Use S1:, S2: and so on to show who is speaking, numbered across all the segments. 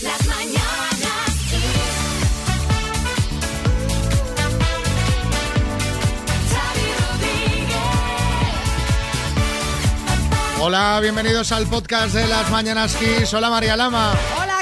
S1: Las mañanas.
S2: Hola, bienvenidos al podcast de las Mañanas Kiss. Hola María Lama.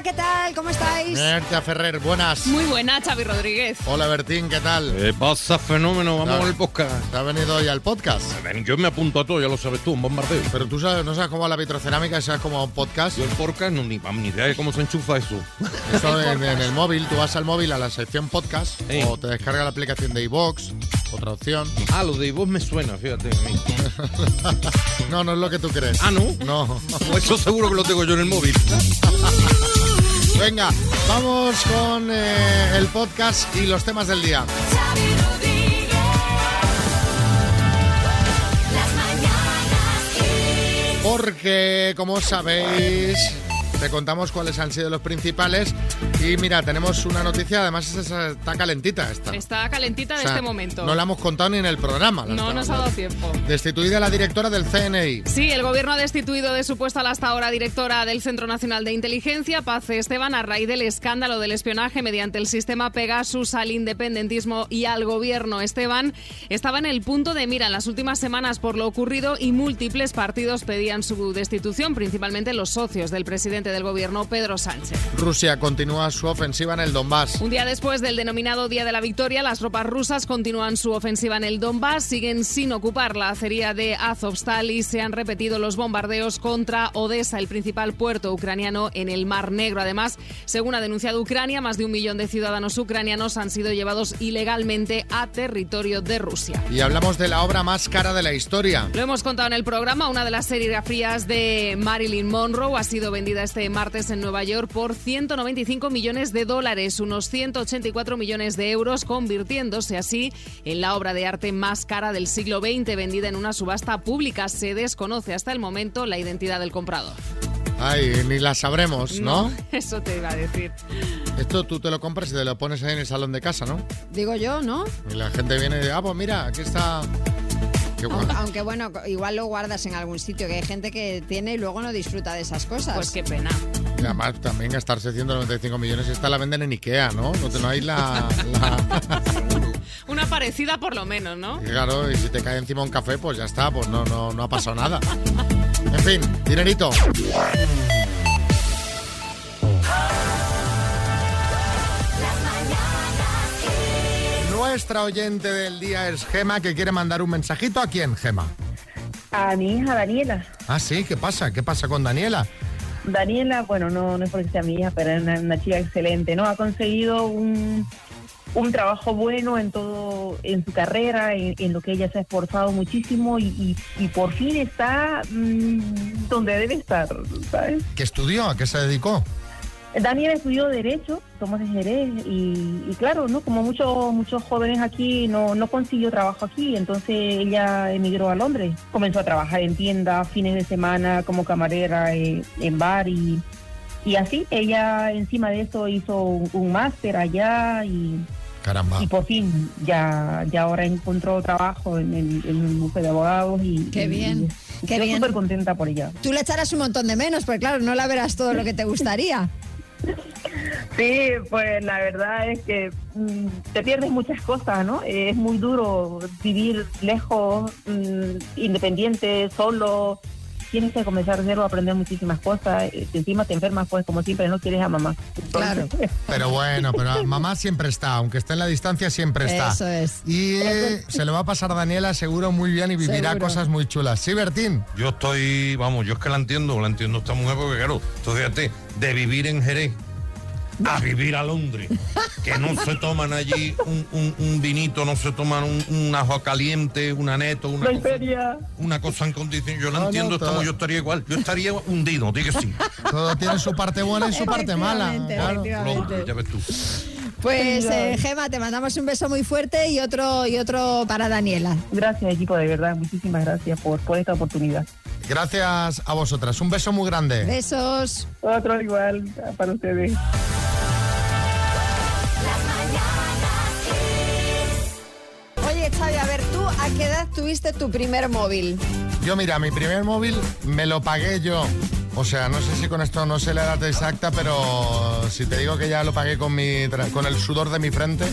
S3: ¿Qué tal? ¿Cómo estáis?
S2: Berta Ferrer, buenas.
S4: Muy buena, Xavi Rodríguez.
S2: Hola Bertín, ¿qué tal?
S5: ¿Qué pasa, fenómeno? Vamos con el podcast.
S2: ¿Te has venido hoy al podcast?
S5: Ven, Yo me apunto a todo, ya lo sabes tú, un bombardeo.
S2: Pero tú sabes, no sabes cómo va la vitrocerámica, sabes cómo un podcast.
S5: Yo el podcast no ni, ni idea de cómo se enchufa eso.
S2: Esto en, en el móvil, tú vas al móvil a la sección podcast
S5: Sí.
S2: o te descarga la aplicación de iVox, otra opción.
S5: Ah, lo de vos me suena, fíjate. a mí.
S2: No, no es lo que tú crees.
S5: Ah, ¿no?
S2: No.
S5: Pues eso seguro que lo tengo yo en el móvil.
S2: Venga, vamos con eh, el podcast y los temas del día. Porque, como sabéis, te contamos cuáles han sido los principales. Y mira, tenemos una noticia, además está calentita esta.
S4: Está calentita de
S2: O sea,
S4: este momento.
S2: No la hemos contado ni en el programa.
S4: No
S2: estamos
S4: nos ha dado tiempo.
S2: Destituida la directora del CNI.
S4: Sí, el gobierno ha destituido de su puesto a la hasta ahora directora del Centro Nacional de Inteligencia, Paz Esteban, a raíz del escándalo del espionaje mediante el sistema Pegasus al independentismo y al gobierno. Esteban estaba en el punto de mira en las últimas semanas por lo ocurrido y múltiples partidos pedían su destitución, principalmente los socios del presidente del gobierno, Pedro Sánchez.
S2: Rusia continúa su ofensiva en el Donbass.
S4: Un día después del denominado Día de la Victoria, las tropas rusas continúan su ofensiva en el Donbass, siguen sin ocupar la acería de Azovstal y se han repetido los bombardeos contra Odessa, el principal puerto ucraniano en el Mar Negro. Además, según ha denunciado Ucrania, más de un millón de ciudadanos ucranianos han sido llevados ilegalmente a territorio de Rusia.
S2: Y hablamos de la obra más cara de la historia.
S4: Lo hemos contado en el programa, una de las serigrafías de Marilyn Monroe ha sido vendida este martes en Nueva York por 195 millones de dólares, unos 184 millones de euros, convirtiéndose así en la obra de arte más cara del siglo XX, vendida en una subasta pública. Se desconoce hasta el momento la identidad del comprador.
S2: Ay, ni la sabremos, ¿no?
S4: Eso te iba a decir.
S2: Esto tú te lo compras y te lo pones ahí en el salón de casa, ¿no?
S3: Digo yo, ¿no?
S2: Y la gente viene y dice, ah, pues mira, aquí está... Qué
S3: Aunque, bueno, igual lo guardas en algún sitio, que hay gente que tiene y luego no disfruta de esas cosas.
S4: Pues qué pena.
S2: Y además también gastarse 195 millones y esta la venden en Ikea, ¿no? No, te- no hay la... la-
S4: Una parecida por lo menos, ¿no?
S2: Y claro, y si te cae encima un café, pues ya está, pues no, no, no ha pasado nada. En fin, dinerito. Nuestra oyente del día es Gema, que quiere mandar un mensajito. ¿A quién, Gema?
S6: A mi hija Daniela.
S2: Ah, sí, ¿qué pasa? ¿Qué pasa con Daniela?
S6: Daniela, bueno, no, no es porque sea mi hija, pero es una, una chica excelente, ¿no? Ha conseguido un, un trabajo bueno en todo, en su carrera, en, en lo que ella se ha esforzado muchísimo y, y- y por fin está mm, donde debe estar, ¿sabes?
S2: ¿Qué estudió? ¿A qué se dedicó?
S6: Daniela estudió Derecho, somos de Jerez, y, y claro, ¿no? Como muchos muchos jóvenes aquí no, no consiguió trabajo aquí, entonces ella emigró a Londres. Comenzó a trabajar en tiendas, fines de semana, como camarera eh, en bar y, y así. Ella encima de eso hizo un, un máster allá y,
S2: Caramba.
S6: y por fin ya, ya ahora encontró trabajo en el, en bufete de abogados y...
S3: Qué
S6: y-
S3: bien,
S6: y
S3: qué
S6: estoy
S3: bien.
S6: súper contenta por ella.
S3: Tú le echarás un montón de menos, porque claro, no la verás todo lo que te gustaría.
S6: Sí, pues la verdad es que mm, te pierdes muchas cosas, ¿no? Es muy duro vivir lejos, mm, independiente, solo. Tienes que comenzar de cero, aprender muchísimas cosas. Eh, Encima te enfermas, pues como siempre, no quieres a mamá.
S3: Claro.
S2: Pero bueno, pero mamá siempre está, aunque esté en la distancia, siempre está.
S3: Eso es.
S2: Y eh, se lo va a pasar a Daniela seguro muy bien y vivirá
S3: Seguro.
S2: cosas muy chulas. ¿Sí, Bertín?
S5: Yo estoy, vamos, yo es que la entiendo, la entiendo esta mujer porque claro, entonces fíjate, de vivir en Jerez a vivir a Londres, que no se toman allí un, un- un vinito, no se toman un, un ajo caliente, una neto, una cosa, una cosa en condición. Yo
S2: No, no,
S5: entiendo, estamos, yo estaría igual, yo estaría hundido, di que sí.
S2: Todo tiene su parte buena y su parte mala.
S3: Efectivamente,
S2: claro.
S3: efectivamente.
S5: Londres, ya ves tú.
S3: Pues eh, Gema, te mandamos un beso muy fuerte y otro y otro para Daniela.
S6: Gracias, equipo, de verdad. Muchísimas gracias por, por esta oportunidad.
S2: Gracias a vosotras. Un beso muy grande.
S3: Besos.
S6: Otro igual para ustedes.
S3: Qué edad tuviste tu primer móvil?
S2: Yo, mira, mi primer móvil me lo pagué yo. O sea, no sé si con esto no sé la edad exacta, pero si te digo que ya lo pagué con mi tra- con el sudor de mi frente.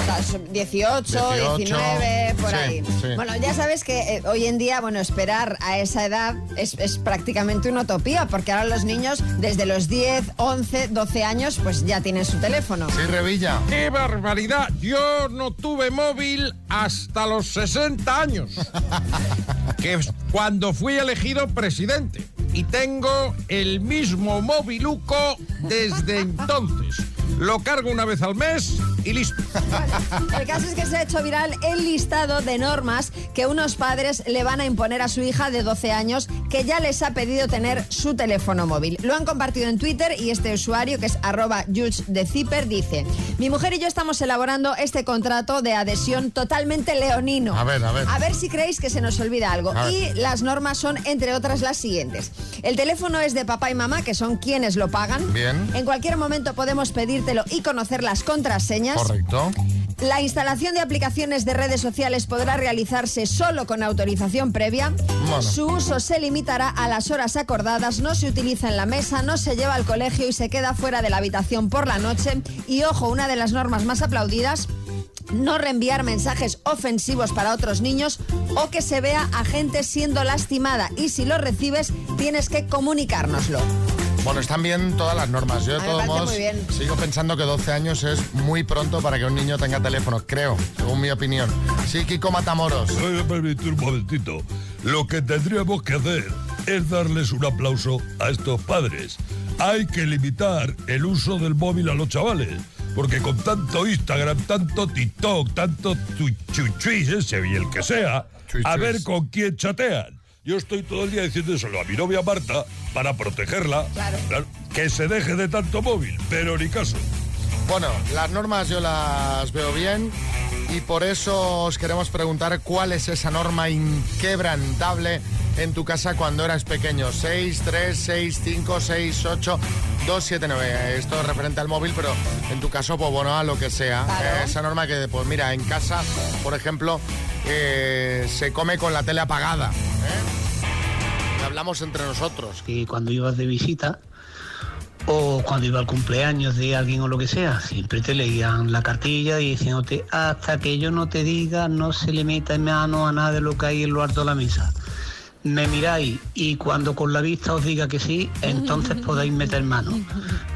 S3: Estás 18,
S2: 18,
S3: 19, por
S2: sí,
S3: ahí.
S2: sí.
S3: Bueno, ya sabes que eh, hoy en día, bueno, esperar a esa edad es, es prácticamente una utopía, porque ahora los niños desde los 10, 11, 12 años, pues ya tienen su teléfono.
S2: Sí, Revilla.
S7: ¡Qué barbaridad! Yo no tuve móvil hasta los 60 años, que es cuando fui elegido presidente. Y tengo el mismo móviluco desde entonces. Lo cargo una vez al mes y listo.
S3: El caso es que se ha hecho viral el listado de normas que unos padres le van a imponer a su hija de 12 años que ya les ha pedido tener su teléfono móvil. Lo han compartido en Twitter y este usuario, que es arroba Jules de Zipper, dice, mi mujer y yo estamos elaborando este contrato de adhesión totalmente leonino.
S2: A ver, a ver.
S3: A ver si creéis que se nos olvida algo. Y las normas son, entre otras, las siguientes. El teléfono es de papá y mamá, que son quienes lo pagan.
S2: Bien.
S3: En cualquier momento podemos pedírtelo y conocer las contraseñas.
S2: Correcto.
S3: La instalación de aplicaciones de redes sociales podrá realizarse solo con autorización previa.
S2: Bueno.
S3: Su uso se limitará a las horas acordadas, no se utiliza en la mesa, no se lleva al colegio y se queda fuera de la habitación por la noche. Y ojo, una de las normas más aplaudidas. No reenviar mensajes ofensivos para otros niños o que se vea a gente siendo lastimada y si lo recibes tienes que comunicárnoslo.
S2: Bueno, están bien todas las normas. Yo de todos modos sigo pensando que 12 años es muy pronto para que un niño tenga teléfono, creo, según mi opinión. Sí, Kiko Matamoros.
S8: Voy a permitir un momentito. Lo que tendríamos que hacer es darles un aplauso a estos padres. Hay que limitar el uso del móvil a los chavales. Porque con tanto Instagram, tanto TikTok, tanto chuchuis ese y el que sea, a ver con quién chatean. Yo estoy todo el día diciéndoselo a mi novia Marta para protegerla.
S3: Claro.
S8: que se deje de tanto móvil, pero ni caso.
S2: Bueno, las normas yo las veo bien y por eso os queremos preguntar cuál es esa norma inquebrantable en tu casa cuando eras pequeño. 6, 3, 6, 5, 6, 8, 2, 7, 9. Esto es referente al móvil, pero en tu caso, pues bueno, a lo que sea.
S3: Claro.
S2: Eh, esa norma que, pues mira, en casa, por ejemplo, eh, se come con la tele apagada. ¿eh? Y hablamos entre nosotros.
S9: que cuando ibas de visita o cuando iba al cumpleaños de alguien o lo que sea, siempre te leían la cartilla y diciéndote hasta que yo no te diga no se le meta en mano a nada de lo que hay en lo alto de la mesa. Me miráis y cuando con la vista os diga que sí, entonces podéis meter mano.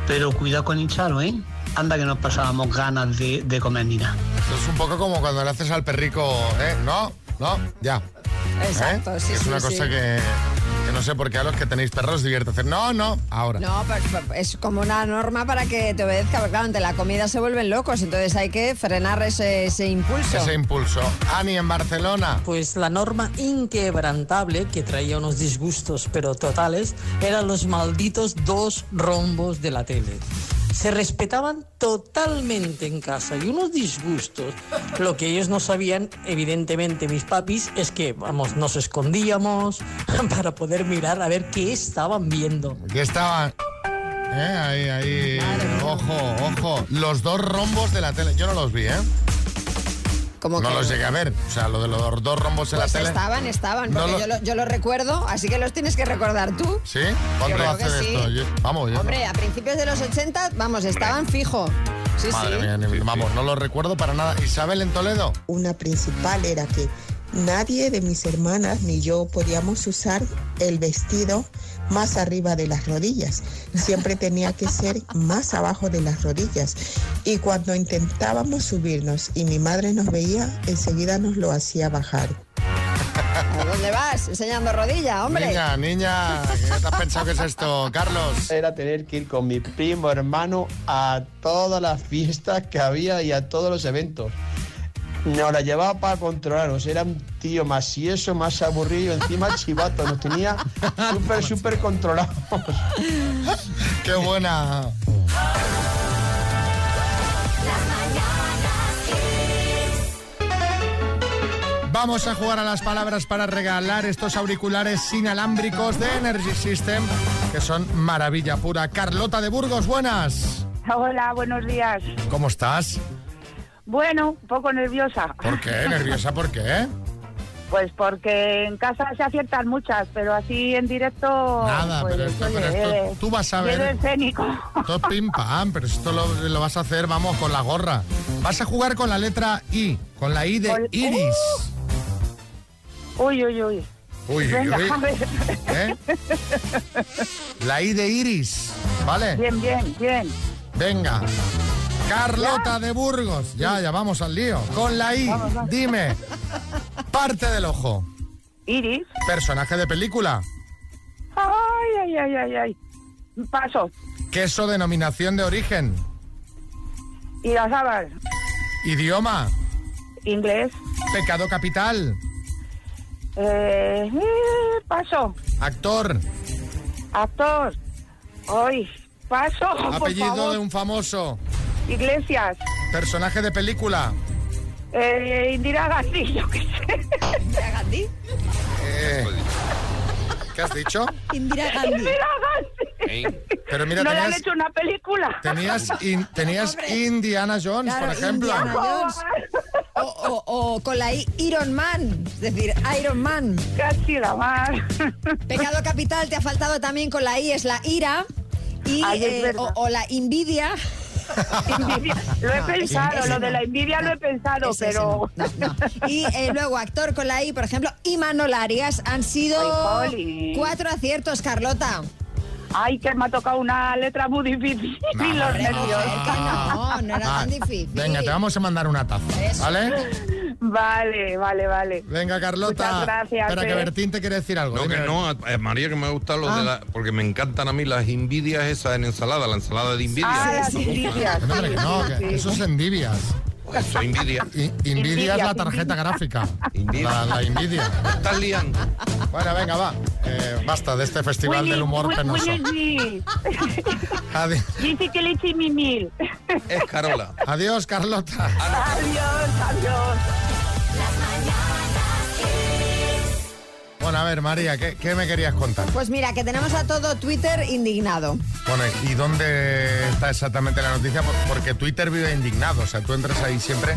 S9: Pero cuidado con hincharos, ¿eh? Anda que nos pasábamos ganas de, de comer ni nada.
S2: Es un poco como cuando le haces al perrico, ¿eh? No, no, ya.
S3: Exacto,
S2: ¿Eh?
S3: sí,
S2: Es
S3: sí,
S2: una
S3: sí.
S2: cosa que no sé por qué a los que tenéis perros os divierte hacer. No, no, ahora.
S3: No, pero- pero es como una norma para que te obedezca, porque claro, ante la comida se vuelven locos, entonces hay que frenar ese, ese impulso.
S2: Ese impulso. Ani en Barcelona.
S10: Pues la norma inquebrantable que traía unos disgustos pero totales eran los malditos dos rombos de la tele. Se respetaban totalmente en casa y unos disgustos. Lo que ellos no sabían, evidentemente mis papis, es que, vamos, nos escondíamos para poder mirar a ver qué estaban viendo.
S2: Que estaban. ¿Eh? Ahí, ahí. Ojo, ojo. Los dos rombos de la tele. Yo no los vi, ¿eh?
S3: Como
S2: No
S3: que-
S2: los llegué a ver. O sea, lo de los dos rombos en
S3: Pues
S2: la tele.
S3: estaban, estaban,
S2: No
S3: porque
S2: lo-
S3: yo, lo, yo lo recuerdo, así que los tienes que recordar tú.
S2: ¿Sí? ¿Cuánto hace
S3: que
S2: de
S3: sí.
S2: esto? Yo- vamos, yo.
S3: Hombre, a principios de los 80, vamos, estaban fijo. Sí,
S2: Madre
S3: sí.
S2: mía, ni- vamos, no lo recuerdo para nada. ¿Isabel en Toledo?
S11: Una principal era que nadie de mis hermanas ni yo podíamos usar el vestido más arriba de las rodillas. Siempre tenía que ser más abajo de las rodillas. Y cuando intentábamos subirnos y mi madre nos veía, enseguida nos lo hacía bajar.
S3: ¿A dónde vas? Enseñando rodilla, hombre.
S2: Niña, niña, ¿qué te has pensado que es esto, Carlos?
S12: Era tener que ir con mi primo hermano a todas las fiestas que había y a todos los eventos. Nos la llevaba para controlarnos. Era un tío más y eso, más aburrido, encima chivato. Nos tenía súper, súper controlados.
S2: ¡Qué buena! Vamos a jugar a las palabras para regalar estos auriculares inalámbricos de Energy System, que son maravilla pura. Carlota de Burgos, buenas.
S6: Hola, buenos días.
S2: ¿Cómo estás?
S6: Bueno, un poco nerviosa.
S2: ¿Por qué? ¿Nerviosa por qué?
S13: Pues porque en casa se aciertan muchas, pero así en directo.
S2: Nada,
S13: pues,
S2: pero esto,
S13: oye,
S2: pero esto
S13: eh,
S2: tú vas a ver.
S13: escénico.
S2: Esto es pim pam, pero esto lo, lo vas a hacer, vamos, con la gorra. Vas a jugar con la letra I, con la I de Iris.
S13: Uy, uy, uy.
S2: Uy, uy,
S13: Venga,
S2: uy. ¿Eh? La I de Iris, ¿vale?
S13: Bien, bien, bien.
S2: Venga. Carlota de Burgos. Ya, ya vamos al lío. Con la I, dime. Parte del ojo.
S13: Iris.
S2: Personaje de película.
S13: Ay, ay, ay, ay, ay. Paso.
S2: Queso denominación de origen.
S13: Sábana.
S2: Idioma.
S13: Inglés.
S2: Pecado capital.
S13: Eh, eh, paso.
S2: Actor.
S13: Actor. Ay, paso. por
S2: Apellido
S13: favor.
S2: de un famoso.
S13: Iglesias.
S2: Personaje de película.
S13: Eh, Indira Gandhi, yo qué sé.
S3: ¿Indira Gandhi?
S2: Eh, ¿Qué has dicho?
S3: Indira Gandhi.
S13: Indira Gandhi.
S2: Pero mira,
S13: no le han
S2: tenías,
S13: hecho una película.
S2: tenías, in- tenías Indiana Jones,
S3: Claro,
S2: por ejemplo.
S3: Indiana Jones. O, o- o con la I, Iron Man, es decir, Iron Man.
S13: Casi la mar.
S3: Pecado capital te ha faltado también con la I, es la ira. Y,
S13: Ay, es
S3: eh, o la envidia.
S13: Lo he
S3: No,
S13: pensado, lo de la envidia lo he pensado,
S3: Ese,
S13: pero...
S3: no. Y eh, luego actor con la I, por ejemplo, y Manol Arias. Han sido
S13: Ay,
S3: cuatro aciertos, Carlota.
S13: Ay, que me ha tocado una letra muy difícil.
S2: No,
S13: y los nervios.
S3: No, no era tan difícil.
S2: Venga, te vamos a mandar una taza. ¿vale?
S13: Vale, vale, vale.
S2: Venga, Carlota.
S13: Muchas gracias,
S2: Espera, que. Bertín te quiere decir algo.
S5: No, que no, a- María, que me gusta lo
S2: Ah.
S5: de la. Porque me encantan a mí las envidias esas en ensalada, la ensalada de envidia.
S13: Ah, las.
S2: Que no, no, que
S13: Sí.
S2: eso es envidias.
S5: Eso, envidia.
S2: I- Invidia es
S13: Envidia,
S2: la tarjeta gráfica.
S5: Envidia.
S2: La.
S5: Me estás liando.
S2: Bueno, venga, va. Eh, basta de este festival del humor
S13: Winnie,
S2: penoso.
S13: Winnie.
S2: Adi-
S13: Dice que le eche mi mil.
S5: Es Carola.
S2: Adiós, Carlota.
S13: Adiós, adiós.
S2: Bueno, a ver, María, ¿qué, qué me querías contar?
S3: Pues mira, que tenemos a todo Twitter indignado.
S2: Bueno, ¿y dónde está exactamente la noticia? Por- Porque Twitter vive indignado. O sea, tú entras ahí siempre.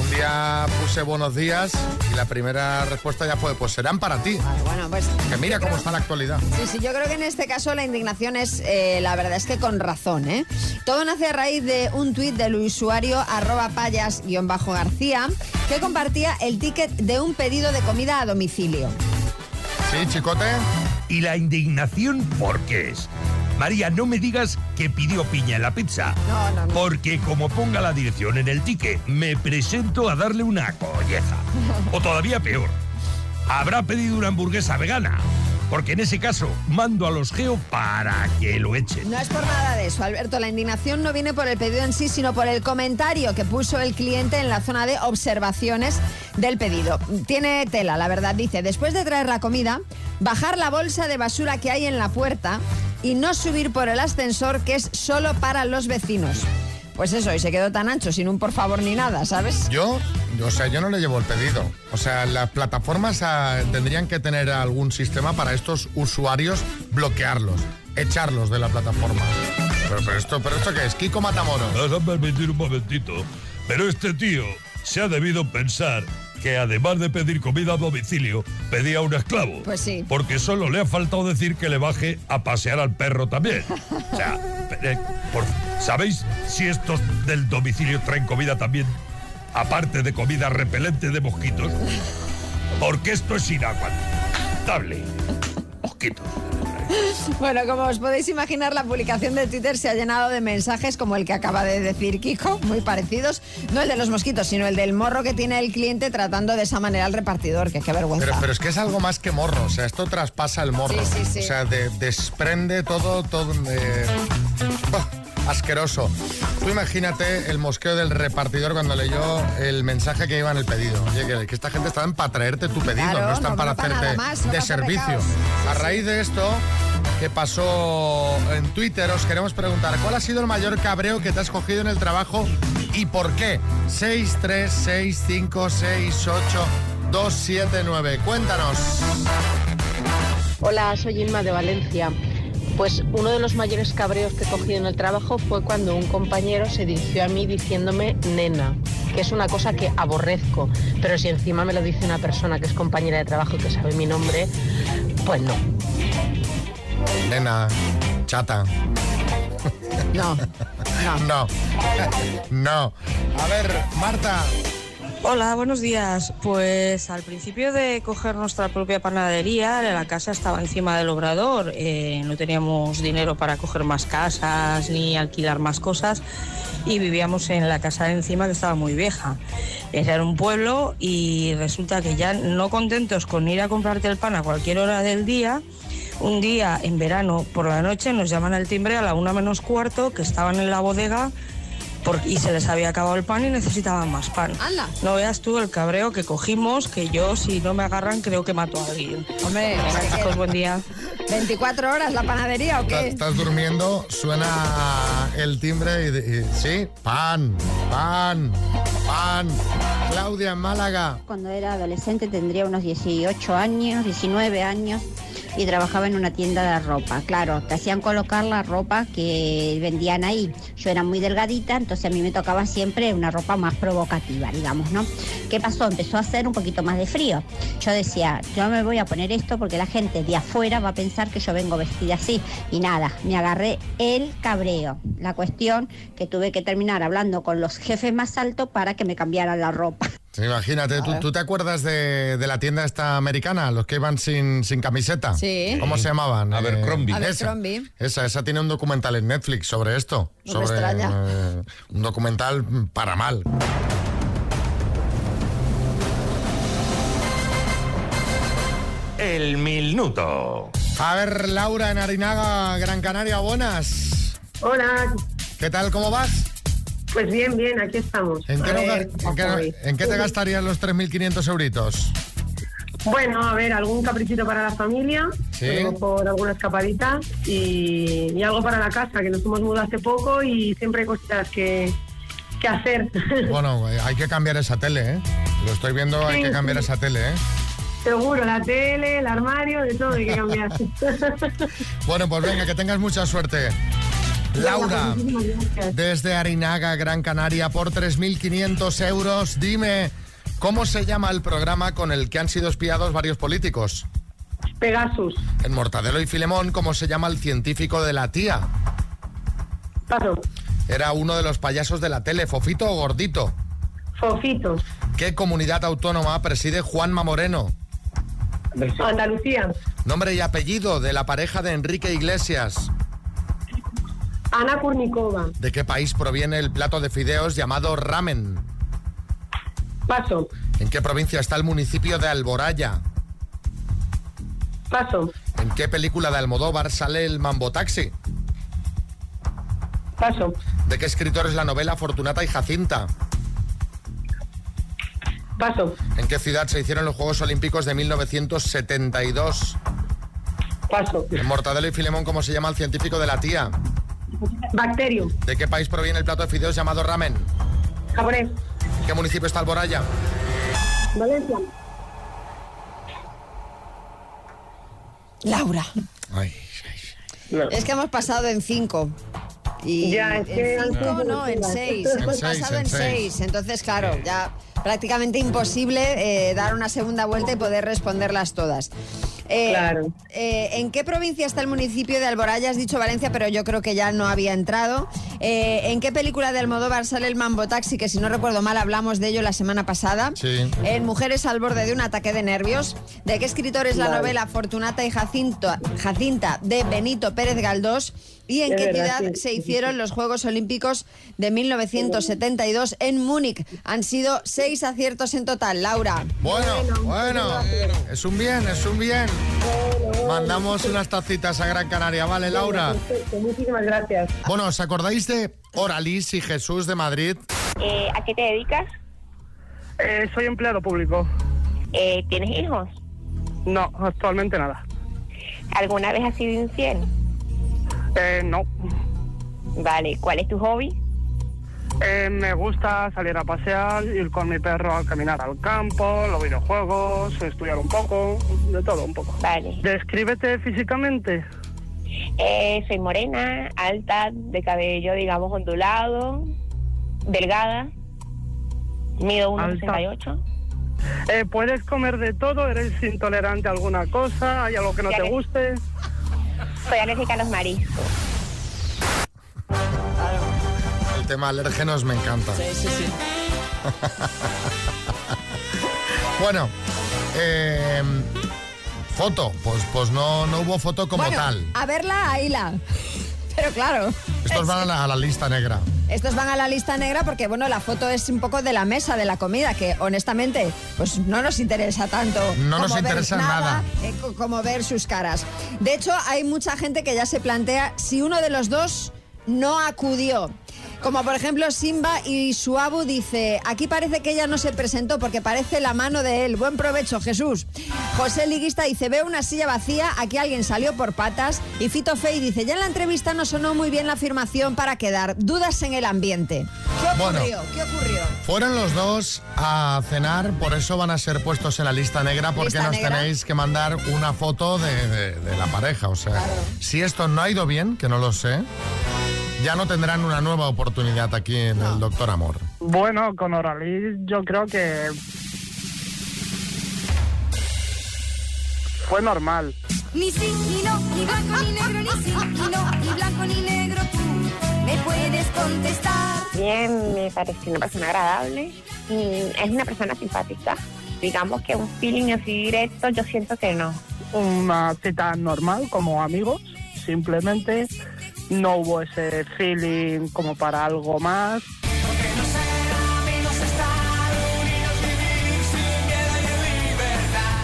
S2: Un día puse buenos días y la primera respuesta ya fue, pues serán para ti.
S3: Vale, bueno, pues
S2: Que mira cómo está la actualidad.
S3: Sí, sí, yo creo que en este caso la indignación es, eh, la verdad es que con razón, ¿eh? Todo nace a raíz de un tuit del usuario arroba payas-garcía que compartía el ticket de un pedido de comida a domicilio.
S2: ¿Sí, chicote?
S8: ¿Y la indignación por qué es? María, no me digas que pidió piña en la pizza.
S3: No, no, no.
S8: Porque como ponga la dirección en el ticket, me presento a darle una colleja. O todavía peor, habrá pedido una hamburguesa vegana. Porque en ese caso, mando a los geo para que lo echen.
S3: No es por nada de eso, Alberto. La indignación no viene por el pedido en sí, sino por el comentario que puso el cliente en la zona de observaciones del pedido. Tiene tela, la verdad. Dice, después de traer la comida, bajar la bolsa de basura que hay en la puerta y no subir por el ascensor que es solo para los vecinos. Pues eso, y se quedó tan ancho, sin un por favor ni nada, ¿sabes?
S2: Yo, yo, o sea, yo no le llevo el pedido. O sea, las plataformas ah, tendrían que tener algún sistema para estos usuarios bloquearlos, echarlos de la plataforma. Pero, pero esto, pero esto qué es, Kiko Matamoros.
S8: Vas a permitir un momentito. Pero este tío se ha debido pensar que además de pedir comida a domicilio, pedía un esclavo.
S3: Pues sí.
S8: Porque solo le ha faltado decir que le baje a pasear al perro también. O sea, eh, por- ¿sabéis si estos del domicilio traen comida también? Aparte de comida repelente de mosquitos. Porque esto es inaguantable. Mosquitos.
S3: Bueno, como os podéis imaginar, la publicación de Twitter se ha llenado de mensajes como el que acaba de decir Kiko, muy parecidos. No el de los mosquitos, sino el del morro que tiene el cliente tratando de esa manera al repartidor, que qué vergüenza.
S2: Pero, pero es que es algo más que morro, o sea, esto traspasa el morro.
S3: Sí, sí, sí.
S2: O sea, de- desprende todo, todo eh, asqueroso. Tú imagínate el mosqueo del repartidor cuando leyó el mensaje que iba en el pedido. Oye, que, que esta gente está para traerte tu pedido,
S3: Claro,
S2: no están
S3: no,
S2: para
S3: no
S2: hacerte
S3: más, no
S2: de servicio. A
S3: sí.
S2: raíz de esto que pasó en Twitter, os queremos preguntar, ¿cuál ha sido el mayor cabreo que te has cogido en el trabajo y por qué? 6, 3, 6, 5, 6, 8, 2, 7, 9. Cuéntanos.
S14: Hola, soy Ilma de Valencia. Pues uno de los mayores cabreos que he cogido en el trabajo fue cuando un compañero se dirigió a mí diciéndome nena. que es una cosa que aborrezco. Pero si encima me lo dice una persona que es compañera de trabajo y que sabe mi nombre, pues no.
S2: Nena, chata.
S3: No,
S2: no. No. A ver, Marta.
S15: Hola, buenos días. Pues al principio de coger nuestra propia panadería, la casa estaba encima del obrador. eh, no teníamos dinero para coger más casas ni alquilar más cosas y vivíamos en la casa de encima que estaba muy vieja. Era un pueblo y resulta que ya no contentos con ir a comprarte el pan a cualquier hora del día, un día en verano por la noche nos llaman al timbre a la una menos cuarto que estaban en la bodega por- y se les había acabado el pan y necesitaban más pan. No veas tú el cabreo que cogimos, que yo si no me agarran creo que mato a alguien.
S3: Hombre,
S15: chicos, buen día.
S3: 24 horas la panadería o
S2: ¿Estás-
S3: qué?
S2: ¿Estás durmiendo? Suena el timbre y, y- sí, pan, pan, pan. Claudia en Málaga.
S16: Cuando era adolescente tendría unos 18 años, 19 años y trabajaba en una tienda de ropa. Claro, te hacían colocar la ropa que vendían ahí. Yo era muy delgadita, entonces a mí me tocaba siempre una ropa más provocativa, digamos, ¿no? ¿Qué pasó? Empezó a hacer un poquito más de frío. Yo decía, yo me voy a poner esto porque la gente de afuera va a pensar que yo vengo vestida así. Y nada, me agarré el cabreo. La cuestión que tuve que terminar hablando con los jefes más altos para que me cambiaran la ropa.
S2: Sí, imagínate, ¿tú, tú te acuerdas de, de la tienda esta americana? Los que iban sin, sin camiseta.
S3: Sí.
S2: ¿Cómo se llamaban?
S5: Abercrombie.
S2: Eh,
S3: Abercrombie.
S2: Esa, esa, esa tiene un documental en Netflix sobre esto.
S3: No me
S2: sobre
S3: extraña.
S2: eh, un documental para mal.
S5: El minuto.
S2: A ver, Laura en Arinaga, Gran Canaria, buenas.
S17: Hola,
S2: ¿Qué tal? ¿Cómo vas?
S17: Pues bien, bien, aquí estamos.
S2: ¿En qué,
S17: A
S2: no-
S17: ver,
S2: en
S17: ¿cómo
S2: qué-
S17: voy?
S2: en qué te gastarías los 3.500 euritos?
S17: Bueno, a ver, algún caprichito para la familia,
S2: Sí.
S17: a lo mejor alguna escapadita y, y algo para la casa, que nos hemos mudado hace poco y siempre hay cositas que, que hacer.
S2: Bueno, eh, hay que cambiar esa tele, ¿eh? Lo estoy viendo, hay que cambiar
S17: sí.
S2: esa tele, ¿eh?
S17: Seguro, la tele, el armario, de todo hay que cambiar.
S2: Bueno, pues venga, que tengas mucha suerte. Laura, desde Arinaga, Gran Canaria, por 3.500 euros, dime, ¿cómo se llama el programa con el que han sido espiados varios políticos?
S17: Pegasus,
S2: En Mortadelo y Filemón, ¿cómo se llama el científico de la tía?
S17: paso,
S2: Era uno de los payasos de la tele, Fofito o Gordito.
S17: Fofito,
S2: ¿Qué comunidad autónoma preside Juanma Moreno?
S17: Andalucía,
S2: Nombre y apellido de la pareja de Enrique Iglesias.
S17: Ana Kurnikova,
S2: ¿De qué país proviene el plato de fideos llamado ramen?
S17: paso,
S2: ¿En qué provincia está el municipio de Alboraya?
S17: paso,
S2: ¿En qué película de Almodóvar sale el Mambo Taxi?
S17: paso,
S2: ¿De qué escritor es la novela Fortunata y Jacinta?
S17: paso,
S2: ¿En qué ciudad se hicieron los Juegos Olímpicos de 1972?
S17: paso,
S2: En Mortadelo y Filemón, ¿cómo se llama el científico de la tía?
S17: Bacterio,
S2: ¿De qué país proviene el plato de fideos llamado ramen?
S17: japonés,
S2: ¿En qué municipio está Alboraya?
S17: Valencia,
S3: Laura.
S2: Ay,
S3: Es que hemos pasado en 5. Y
S17: Ya, es que
S3: en
S17: han
S3: 5
S17: sido
S3: no, en
S17: muchas.
S3: 6.
S17: En
S3: Hemos
S2: seis,
S3: pasado
S2: en
S3: en
S2: seis.
S3: 6. Entonces, claro, ya prácticamente imposible eh, dar una segunda vuelta y poder responderlas todas. Eh,
S17: Claro.
S3: eh, ¿En qué provincia está el municipio de Alboraya? Has dicho Valencia, pero yo creo que ya no había entrado. Eh, ¿En qué película de Almodóvar sale el Mambo Taxi? Que si no recuerdo mal hablamos de ello la semana pasada.
S2: Sí.
S3: En Mujeres al borde de un ataque de nervios. ¿De qué escritor es la
S17: Vale.
S3: novela Fortunata y Jacinto, Jacinta de Benito Pérez Galdós? ¿Y en
S17: Es
S3: qué
S17: verdad,
S3: ciudad
S17: sí.
S3: se hicieron los Juegos Olímpicos de 1972 en Múnich? Han sido seis aciertos en total, Laura.
S2: Bueno, bueno, es un bien, es un bien. Mandamos unas tacitas a Gran Canaria, ¿vale, Laura?
S17: Muchísimas gracias.
S2: Bueno, ¿os acordáis de Oralis y Jesús de Madrid?
S18: Eh, ¿A qué te dedicas?
S19: Eh, soy empleado público.
S18: Eh, ¿Tienes hijos?
S19: No, actualmente nada.
S18: ¿Alguna vez has sido infiel?
S19: Eh, no.
S18: Vale, ¿cuál es tu hobby?
S19: Eh, me gusta salir a pasear, ir con mi perro a caminar al campo, los videojuegos, estudiar un poco, de todo un poco.
S18: Vale.
S19: Descríbete físicamente.
S18: Eh, soy morena, alta, de cabello, digamos, ondulado, delgada. Mido
S19: Alta.
S18: 1,68.
S19: Eh, ¿Puedes comer de todo? ¿Eres intolerante a alguna cosa? ¿Hay algo que no
S18: Ya
S19: te
S18: que-
S19: guste?
S18: Soy alérgica a los mariscos.
S2: El tema alérgenos me encanta.
S3: Sí, sí, sí.
S2: Bueno, eh, foto, pues, pues no, no hubo foto como
S3: bueno,
S2: tal.
S3: a verla, ahí la. Pero claro.
S2: Estos van a la, a la lista negra.
S3: Estos van a la lista negra porque, bueno, la foto es un poco de la mesa, de la comida, que honestamente, pues no nos interesa tanto.
S2: No nos
S3: ver
S2: interesa nada.
S3: eh, co- como ver sus caras. De hecho, hay mucha gente que ya se plantea si uno de los dos no acudió. Como por ejemplo Simba y Suabu dice, aquí parece que ella no se presentó porque parece la mano de él. Buen provecho, Jesús. José Liguista dice, veo una silla vacía, aquí alguien salió por patas. Y Fito Fey dice, ya en la entrevista no sonó muy bien la afirmación para quedar. Dudas en el ambiente. ¿Qué
S2: Bueno.
S3: ocurrió? ¿Qué ocurrió?
S2: Fueron los dos a cenar, por eso van a ser puestos en la lista negra, porque
S3: Lista
S2: nos
S3: negra.
S2: tenéis que mandar una foto de, de- de la pareja. O sea, si esto no ha ido bien, que no lo sé, ya no tendrán una nueva oportunidad aquí en el Doctor Amor.
S19: Bueno, con Oralí yo creo que fue normal.
S1: Ni sí, ni no, ni blanco, ni negro, ni sí, ni no, ni blanco, ni negro. Tú me puedes contestar.
S18: Bien, me pareció una persona agradable. y es una persona simpática. Digamos que un feeling así directo, yo siento que no.
S19: Una cita normal como amigos, simplemente no hubo ese feeling como para algo más.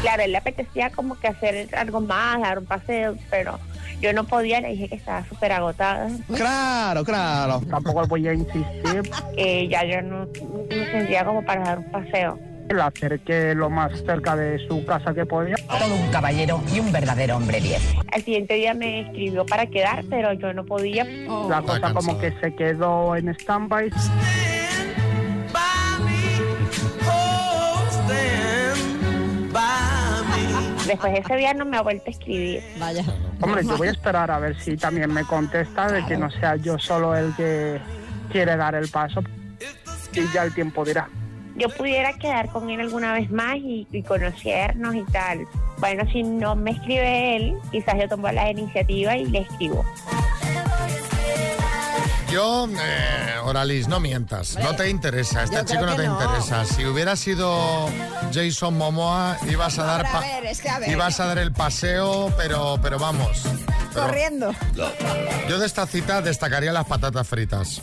S18: Claro, él le apetecía como que hacer algo más, dar un paseo, pero yo no podía, le dije que estaba súper agotada.
S19: Claro, claro. Tampoco voy a insistir.
S18: Eh, ya yo no me sentía como para dar un paseo.
S19: La acerqué lo más cerca de su casa que podía.
S20: Todo un caballero y un verdadero hombre 10.
S18: Al siguiente día me escribió para quedar, pero yo no podía.
S19: La cosa como que se quedó en stand-by.
S18: Después de ese día no me ha vuelto a escribir.
S3: Vaya.
S19: Hombre, yo voy a esperar a ver si también me contesta de que no sea yo solo el que quiere dar el paso. Y ya el tiempo dirá.
S18: Yo pudiera quedar con él alguna vez más y, y conocernos y tal. Bueno, si no me escribe él, quizás yo tomo la iniciativa y le escribo.
S2: Yo, eh, Oralis, no mientas, no te interesa, este
S3: yo
S2: chico no te
S3: no.
S2: interesa. Si hubiera sido Jason Momoa, ibas a dar,
S3: a
S2: pa-
S3: ver, es que a ver.
S2: ibas a dar el paseo, pero, pero vamos. Pero
S3: Corriendo.
S2: yo de esta cita destacaría las patatas fritas.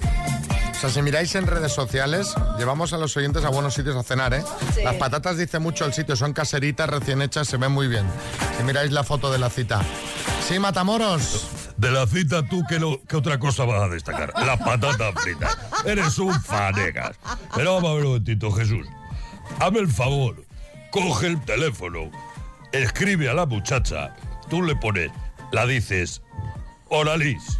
S2: O sea, si miráis en redes sociales, llevamos a los oyentes a buenos sitios a cenar, ¿eh?
S3: Sí.
S2: Las patatas dice mucho el sitio, son caseritas recién hechas, se ven muy bien. Si miráis la foto de la cita. Sí, Matamoros.
S8: De la cita, ¿tú qué, lo- qué otra cosa vas a destacar? Las patatas fritas. Eres un fanegas. Pero vamos a ver un momentito, Jesús. Hazme el favor. Coge el teléfono. Escribe a la muchacha. Tú le pones, la dices, Oralis,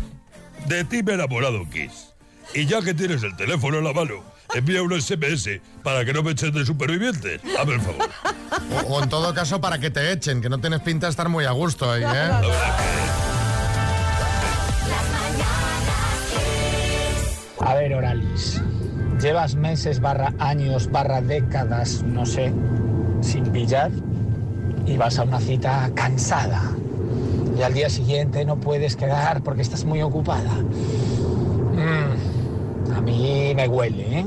S8: de ti me he enamorado Kiss. Y ya que tienes el teléfono en la mano, envía un SMS para que no me eches de supervivientes. Hazme el favor.
S2: O, o en todo caso, para que te echen, que no tienes pinta de estar muy a gusto ahí, ¿eh?
S21: A ver, Oralis. Llevas meses, barra años, barra décadas, no sé, sin pillar y vas a una cita cansada. Y al día siguiente no puedes quedar porque estás muy ocupada. Mí me huele, ¿eh?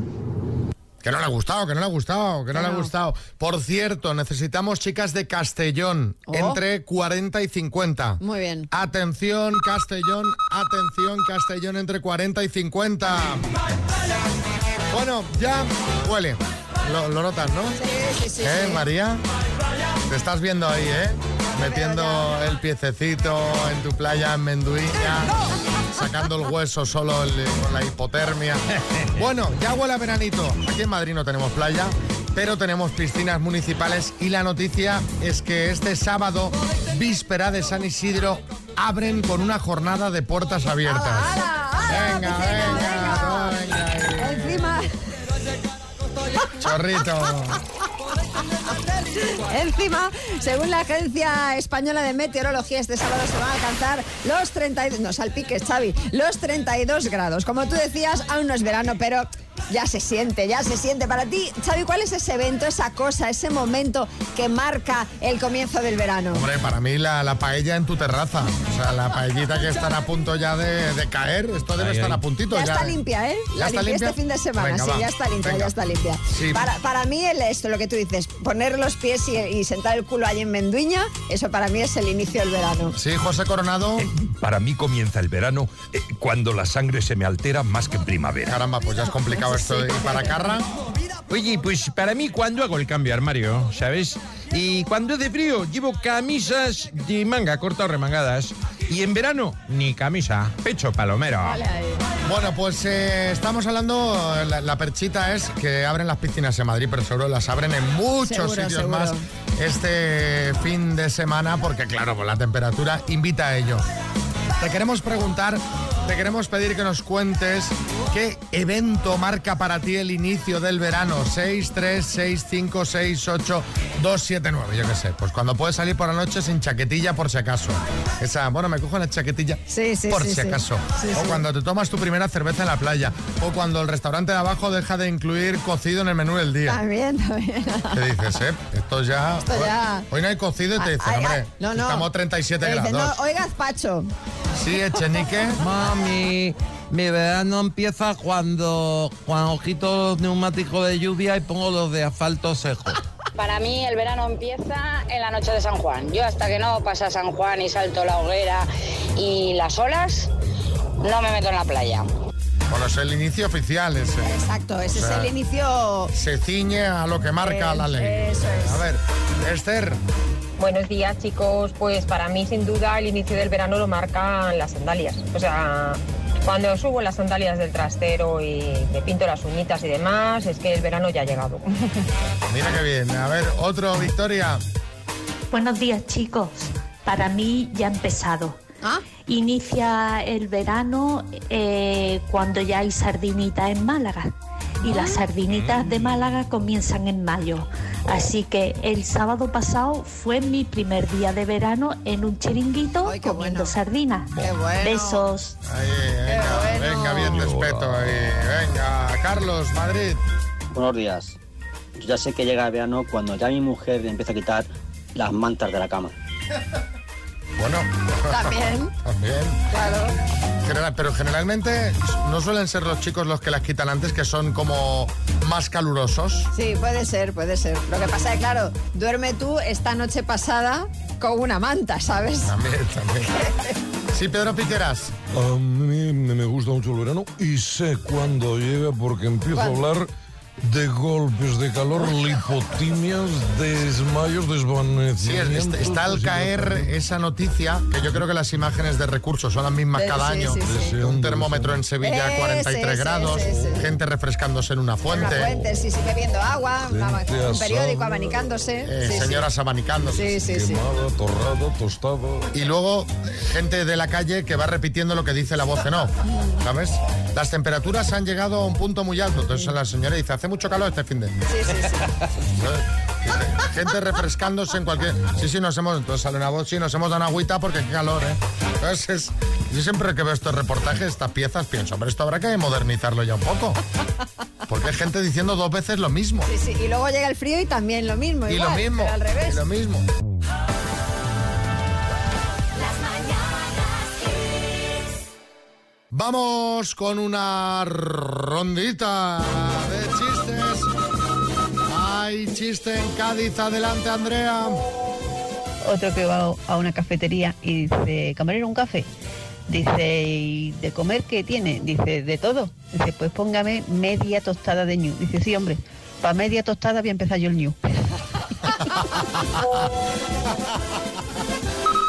S2: Que no le ha gustado, que no le ha gustado, que no le ha gustado. Por cierto, necesitamos chicas de Castellón,
S3: Oh.
S2: entre 40 y 50.
S3: Muy bien.
S2: Atención, Castellón, atención, Castellón, entre 40 y 50. Bueno, ya huele. Lo, lo notas, ¿no?
S3: Sí, sí, sí.
S2: ¿Eh,
S3: sí.
S2: María? Te estás viendo ahí, ¿eh? Metiendo el piececito en tu playa en Menduilla, sacando el hueso solo el- con la hipotermia. Bueno, ya huele a veranito. Aquí en Madrid no tenemos playa, pero tenemos piscinas municipales y la noticia es que este sábado, víspera de San Isidro, abren con una jornada de puertas abiertas. Venga, venga, venga.
S3: Encima,
S2: Chorrito.
S3: encima, según la Agencia Española de Meteorología, este sábado se van a alcanzar los 32, no salpiques, Xavi, los 32 grados. Como tú decías, aún no es verano, pero Ya se siente, ya se siente. Para ti, Xavi, ¿cuál es ese evento, esa cosa, ese momento que marca el comienzo del verano?
S2: Hombre, para mí la, la paella en tu terraza. O sea, la paellita que están a punto ya de, de caer. Esto debe
S5: Ahí,
S2: estar
S5: ahí.
S2: a puntito.
S3: Ya está limpia, ¿eh?
S2: ¿Ya
S3: La
S2: está limpia?
S3: este fin de semana,
S2: Venga,
S3: sí,
S2: va.
S3: ya está limpia,
S2: Venga.
S3: ya está limpia.
S2: Sí.
S3: Para, para mí, el, esto, lo que tú dices, poner los pies y, y sentar el culo ahí en Menduña, eso para mí es el inicio del verano.
S2: Sí, José Coronado.
S8: Para mí comienza el verano eh, cuando la sangre se me altera más que en primavera.
S2: Caramba, pues ya es complicado esto. ¿Y para Carra?
S7: Oye, pues para mí cuando hago el cambio de armario, ¿sabes? Y cuando es de frío, llevo camisas de manga corta o remangadas. Y en verano, ni camisa, pecho palomero.
S2: Bueno, pues eh, estamos hablando, la, la perchita es que abren las piscinas en Madrid, pero seguro las abren en muchos
S3: Seguro,
S2: sitios
S3: seguro.
S2: más este fin de semana, porque claro, pues la temperatura invita a ello. Te queremos preguntar, te queremos pedir que nos cuentes qué evento marca para ti el inicio del verano. 6, 3, 6, 5, 6, 8, 2, 7, 9, yo qué sé. Pues cuando puedes salir por la noche sin chaquetilla por si acaso. Esa, bueno, me cojo la chaquetilla
S3: Sí, sí,
S2: por
S3: sí,
S2: si acaso. O cuando te tomas tu primera cerveza en la playa. O cuando el restaurante de abajo deja de incluir cocido en el menú del día.
S3: También, también.
S2: ¿Qué dices, eh? Esto ya...
S3: Esto ya-
S2: Hoy no hay cocido y te dicen,
S3: Ay, ay,
S2: hombre,
S3: no, no.
S2: estamos 37
S3: Te dicen,
S2: grados.
S3: no, oiga, gazpacho.
S2: Sí, Echenique.
S22: Mami, mi verano empieza cuando, cuando quito los neumáticos de lluvia y pongo los de asfalto seco.
S23: Para mí el verano empieza en la noche de San Juan. Yo hasta que no pasa San Juan y salto la hoguera y las olas, no me meto en la playa.
S2: Bueno, es el inicio oficial ese.
S3: Exacto, ese
S2: O sea,
S3: es el inicio.
S2: Se ciñe a lo que marca la ley.
S3: Eso es.
S2: A ver, Esther.
S24: Buenos días, chicos. Pues para mí, sin duda, el inicio del verano lo marcan las sandalias. O sea, cuando subo las sandalias del trastero y me pinto las uñitas y demás, es que el verano ya ha llegado.
S2: Mira qué bien. A ver, otro, Victoria.
S25: Buenos días, chicos. Para mí ya ha empezado. Inicia el verano eh, cuando ya hay sardinitas en Málaga. Y las sardinitas de Málaga comienzan en mayo. Así que el sábado pasado fue mi primer día de verano en un chiringuito comiendo sardinas. Besos.
S2: Ahí, venga, venga, bien respeto. Ahí. Venga, Carlos, Madrid.
S26: Buenos días. Yo ya sé que llega el verano cuando ya mi mujer empieza a quitar las mantas de la cama.
S2: Bueno.
S3: También.
S2: También.
S3: Claro.
S2: General- pero generalmente no suelen ser los chicos los que las quitan antes, que son como más calurosos.
S3: Sí, puede ser, puede ser. Lo que pasa es que, claro, duerme tú esta noche pasada con una manta, ¿sabes?
S2: También, también. Sí, Pedro Piqueras.
S8: A mí me gusta mucho el verano y sé cuándo llega porque empiezo a hablar de golpes de calor, lipotimias, desmayos,
S2: Sí,
S8: desvanecimientos.
S2: es- está al caer esa noticia, que yo creo que las imágenes de recursos son las mismas
S3: Eh,
S2: cada
S3: sí,
S2: año.
S3: sí, sí.
S2: Un termómetro en Sevilla a
S3: Ese,
S2: 43
S3: ese,
S2: grados, gente refrescándose en una
S3: Una
S2: fuente,
S3: fuente, sí, sí, bebiendo agua, una-
S2: Gente
S3: un
S2: asada.
S3: periódico abanicándose.
S2: eh,
S3: Sí, sí.
S2: señoras abanicándose.
S3: Sí, sí, sí.
S8: Quemada, torrada, tostada.
S2: Y luego eh, gente de la calle que va repitiendo lo que dice la voz en off, ¿sabes? Las temperaturas han llegado a un punto muy alto, entonces la señora dice, hace mucho calor este fin de...
S3: Sí, sí, sí.
S2: Gente refrescándose en cualquier... Sí, sí, nos hemos... Entonces sale una voz, sí, nos hemos dado una agüita porque qué calor, ¿eh? Entonces, es- yo siempre que veo estos reportajes, estas piezas, pienso, hombre, esto habrá que modernizarlo ya un poco. Porque hay gente diciendo dos veces lo mismo.
S3: Sí, sí. Y luego llega el frío y también lo mismo.
S2: Y
S3: igual,
S2: lo mismo,
S3: pero al revés.
S2: y lo mismo. Vamos con una rondita de chistes. Hay chiste en Cádiz. Adelante, Andrea.
S27: Otro que va a una cafetería y dice, camarero, un café. Dice, ¿y de comer qué tiene? Dice, de todo. Dice, pues póngame media tostada de ñu. Dice, sí, hombre, para media tostada voy a empezar yo el ñu.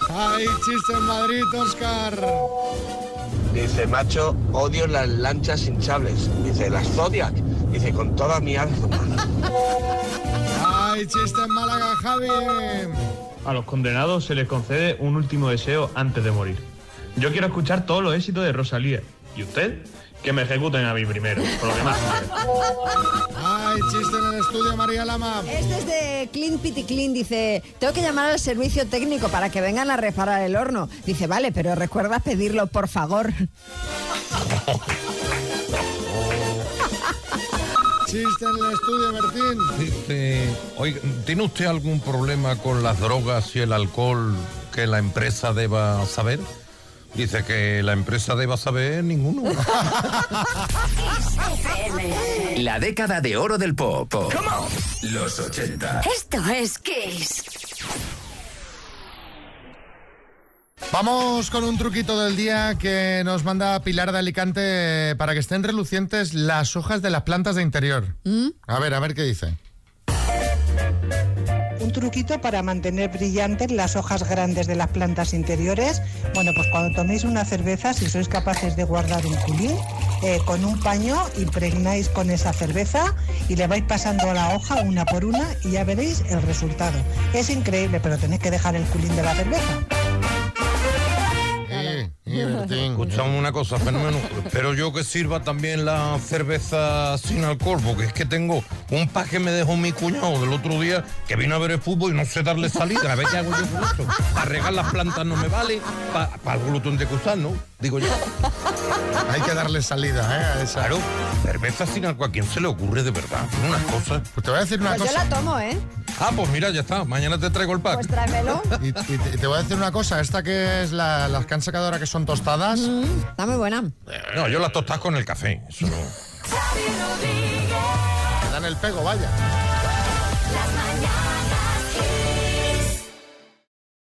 S2: Hay chiste en Madrid, Oscar.
S28: Dice, macho, odio las lanchas hinchables. Dice, las Zodiac. Dice, con toda mi alma.
S2: Hay chiste en Málaga, Javi.
S29: A los condenados se les concede un último deseo antes de morir. Yo quiero escuchar todos los éxitos de Rosalía. ¿Y usted? Que me ejecuten a mí primero, por lo demás.
S2: Hay chiste en el estudio, María Lama.
S3: Este es de Clean Pity Clean. Dice, tengo que llamar al servicio técnico para que vengan a reparar el horno. Dice, vale, pero recuerda pedirlo, por favor.
S2: Chiste en el estudio, Bertín.
S5: Dice, oiga, ¿tiene usted algún problema con las drogas y el alcohol que la empresa deba saber? Dice que la empresa deba saber ninguno.
S30: La década de oro del pop. Los 80.
S1: Esto es Kiss.
S2: Vamos con un truquito del día que nos manda Pilar de Alicante para que estén relucientes las hojas de las plantas de interior. A ver, a ver qué dice.
S31: Un truquito para mantener brillantes las hojas grandes de las plantas interiores. Bueno, pues cuando toméis una cerveza, si sois capaces de guardar un culín, eh, con un paño impregnáis con esa cerveza y le vais pasando la hoja una por una y ya veréis el resultado. Es increíble, pero tenéis que dejar el culín de la cerveza.
S5: Escuchamos una cosa, fenómeno. Pero yo que sirva también la cerveza sin alcohol, porque es que tengo un pack que me dejó mi cuñado del otro día que vino a ver el fútbol y no sé darle salida. A ver qué hago yo con esto. Para regar las plantas no me vale, para algo lo tendré que usar, ¿no? Digo yo.
S2: Hay que darle salida, ¿eh? A esa.
S5: Claro, cerveza sin alcohol. ¿A quién se le ocurre de verdad? Tiene unas cosas.
S2: Pues te voy a decir una
S3: Pues yo
S2: cosa.
S3: la tomo, ¿eh?
S5: Ah, pues mira, ya está. Mañana te traigo el pack.
S3: Pues tráemelo.
S2: Y, y te, y te voy a decir una cosa, esta que es la, las que han sacado ahora que son tostadas.
S3: Está muy buena.
S5: No, yo las tostas con el café. Eso no.
S2: Te dan el pego, vaya.